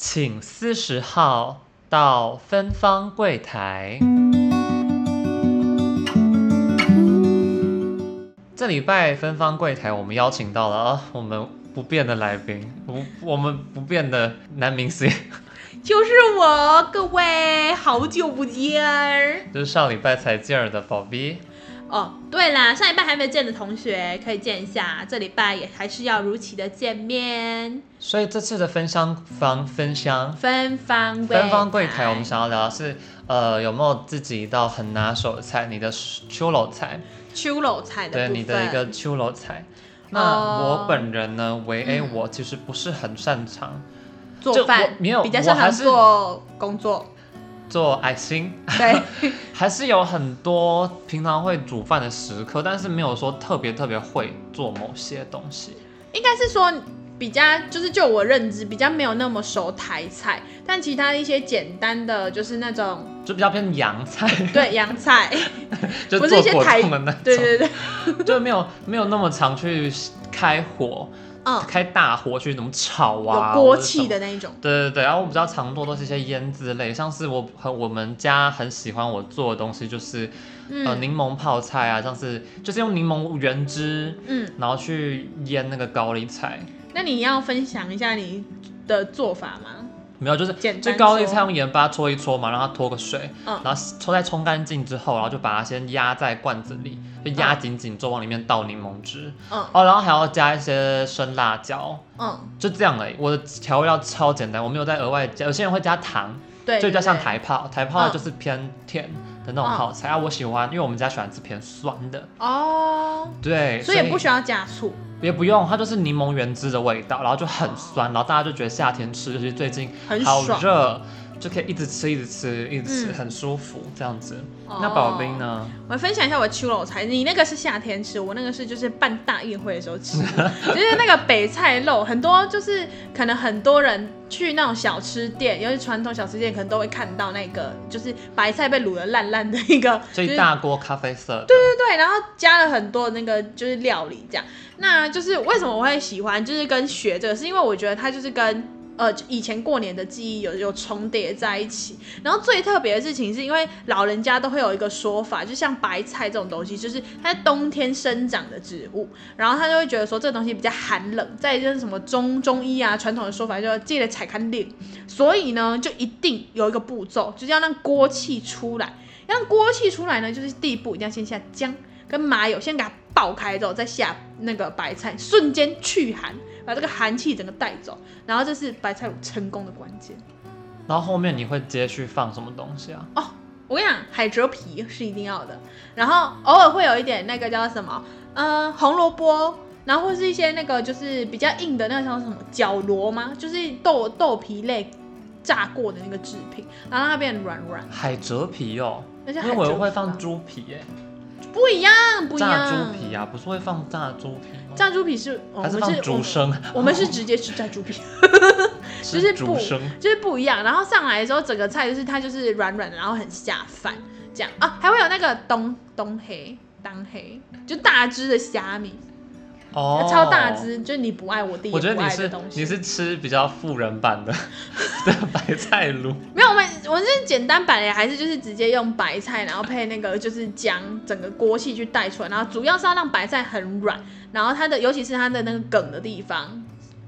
请四十号到芬芳柜台。这礼拜芬芳柜台，我们邀请到了啊，我们不变的来宾，不，我们不变的男明星，就是我，各位，好久不见，就是上礼拜才见了的宝 B。哦，对啦，上一拜还没见的同学可以见一下，这礼拜也还是要如期的见面。所以这次的分香房分享芬芳芬芳柜台，我们想要聊的是，呃，有没有自己一道很拿手的菜？你的秋楼菜，秋楼菜的对你的一个秋楼菜。那我本人呢，唯、呃、A，我其实不是很擅长做饭，没有，比较擅长做工作。做爱心，对，还是有很多平常会煮饭的时刻，但是没有说特别特别会做某些东西。应该是说比较，就是就我认知比较没有那么熟台菜，但其他一些简单的就是那种，就比较偏洋菜。对，洋菜，就不是一些台的那种。对对对，就没有没有那么常去开火。嗯、开大火去怎么炒啊？有锅气的那一种。对对对，然后我比较常做都是一些腌制类，像是我很我们家很喜欢我做的东西，就是、嗯、呃柠檬泡菜啊，像是就是用柠檬原汁，嗯，然后去腌那个高丽菜。那你要分享一下你的做法吗？没有，就是就高丽菜用盐巴搓一搓嘛，让它脱个水，嗯，然后搓再冲干净之后，然后就把它先压在罐子里，就压紧紧，就往里面倒柠檬汁，嗯，哦，然后还要加一些生辣椒，嗯，就这样而已。我的调味料超简单，我没有再额外加，有些人会加糖，对，就比较像台泡，台泡就是偏甜的那种泡菜，嗯、啊，我喜欢，因为我们家喜欢吃偏酸的，哦，对，所以也不需要加醋。也不用，它就是柠檬原汁的味道，然后就很酸，然后大家就觉得夏天吃，尤其最近好热，就可以一直吃，一直吃，一直吃，嗯、很舒服这样子。哦、那宝冰呢？我分享一下我的手路菜，你那个是夏天吃，我那个是就是办大宴会的时候吃，就是那个北菜肉，很多就是可能很多人去那种小吃店，尤其传统小吃店，可能都会看到那个就是白菜被卤得烂烂的一个，所以大锅咖啡色。对对对，然后加了很多那个就是料理这样。那就是为什么我会喜欢，就是跟学这个，是因为我觉得它就是跟呃以前过年的记忆有有重叠在一起。然后最特别的事情是因为老人家都会有一个说法，就像白菜这种东西，就是它冬天生长的植物，然后他就会觉得说这东西比较寒冷。再就是什么中中医啊传统的说法，就记得采看令，所以呢就一定有一个步骤，就是要让锅气出来。让锅气出来呢，就是第一步一定要先下姜跟麻油，先给它。爆开之后再下那个白菜，瞬间去寒，把这个寒气整个带走，然后这是白菜卤成功的关键。然后后面你会接去放什么东西啊？哦，我跟你讲，海蜇皮是一定要的，然后偶尔会有一点那个叫什么，嗯、呃，红萝卜，然后或是一些那个就是比较硬的那个叫什么角螺吗？就是豆豆皮类炸过的那个制品，然后让它变软软。海蜇皮哦，因为我又会放猪皮耶。不一样，不一样。炸猪皮啊，不是会放炸猪皮吗？炸猪皮是，还是放猪生？我们是直接吃炸猪皮，就是猪生，就是不一样。然后上来的时候，整个菜就是它就是软软的，然后很下饭，这样啊，还会有那个东东黑当黑，就大只的虾米。哦，超大只，就是你不爱我弟，我觉得你是你是吃比较富人版的 的白菜卤，没有，我们我们是简单版的，还是就是直接用白菜，然后配那个就是姜，整个锅气去带出来，然后主要是要让白菜很软，然后它的尤其是它的那个梗的地方，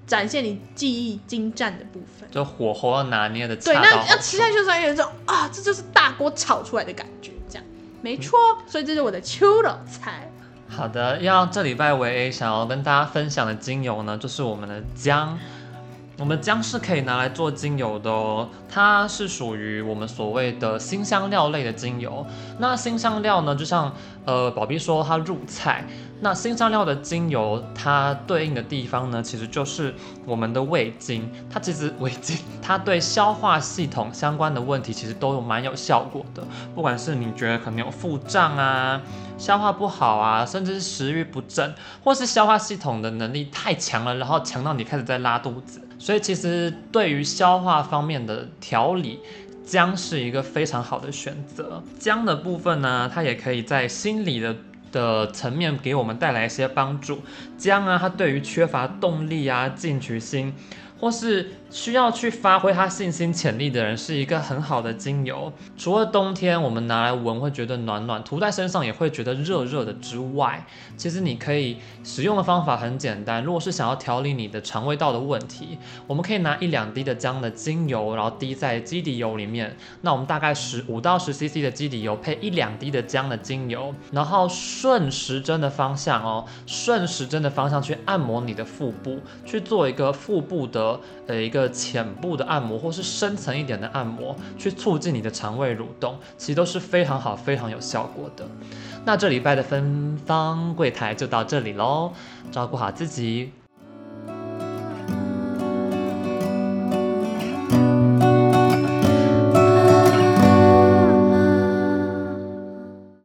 展现你技艺精湛的部分，就火候要拿捏的。对，那要吃下去的时候有一种啊，这就是大锅炒出来的感觉，这样。没错，嗯、所以这是我的秋老菜。好的，要这礼拜唯一想要跟大家分享的精油呢，就是我们的姜。我们姜是可以拿来做精油的哦，它是属于我们所谓的新香料类的精油。那新香料呢，就像呃宝碧说它入菜。那新香料的精油，它对应的地方呢，其实就是我们的胃经。它其实胃经，它对消化系统相关的问题，其实都有蛮有效果的。不管是你觉得可能有腹胀啊、消化不好啊，甚至是食欲不振，或是消化系统的能力太强了，然后强到你开始在拉肚子。所以其实对于消化方面的调理，姜是一个非常好的选择。姜的部分呢，它也可以在心理的。的层面给我们带来一些帮助。姜啊，它对于缺乏动力啊、进取心，或是需要去发挥它信心潜力的人，是一个很好的精油。除了冬天我们拿来闻会觉得暖暖，涂在身上也会觉得热热的之外，其实你可以使用的方法很简单。如果是想要调理你的肠胃道的问题，我们可以拿一两滴的姜的精油，然后滴在基底油里面。那我们大概十五到十 CC 的基底油配一两滴的姜的精油，然后顺时针的方向哦，顺时针的方向去按摩你的腹部，去做一个腹部的呃，一个浅部的按摩，或是深层一点的按摩，去促进你的肠胃蠕动，其实都是非常好、非常有效果的。那这礼拜的芬芳柜台就到这里喽，照顾好自己，